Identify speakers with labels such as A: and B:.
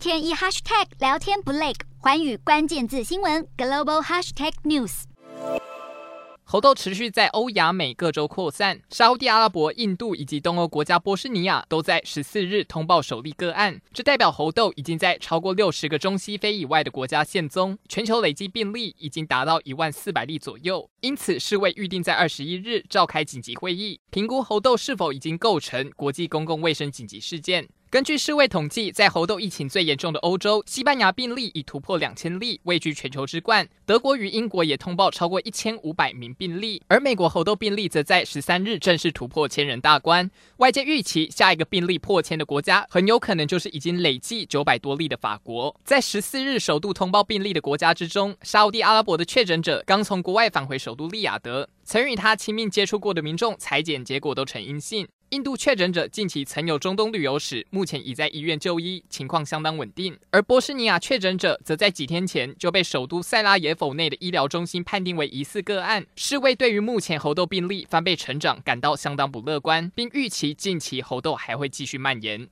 A: 天一 hashtag 聊天不累，环宇关键字新闻 global hashtag news。
B: 猴痘持续在欧亚美各州扩散，沙乌地阿拉伯、印度以及东欧国家波斯尼亚都在十四日通报首例个案，这代表猴痘已经在超过六十个中西非以外的国家现踪，全球累计病例已经达到一万四百例左右。因此，世卫预定在二十一日召开紧急会议，评估猴痘是否已经构成国际公共卫生紧急事件。根据世卫统计，在猴痘疫情最严重的欧洲，西班牙病例已突破两千例，位居全球之冠。德国与英国也通报超过一千五百名病例，而美国猴痘病例则在十三日正式突破千人大关。外界预期，下一个病例破千的国家，很有可能就是已经累计九百多例的法国。在十四日首度通报病例的国家之中，沙乌地阿拉伯的确诊者刚从国外返回首都利雅得，曾与他亲密接触过的民众采检结果都呈阴性。印度确诊者近期曾有中东旅游史，目前已在医院就医，情况相当稳定。而波斯尼亚确诊者则在几天前就被首都塞拉耶否内的医疗中心判定为疑似个案。世卫对于目前猴痘病例翻倍成长感到相当不乐观，并预期近期猴痘还会继续蔓延。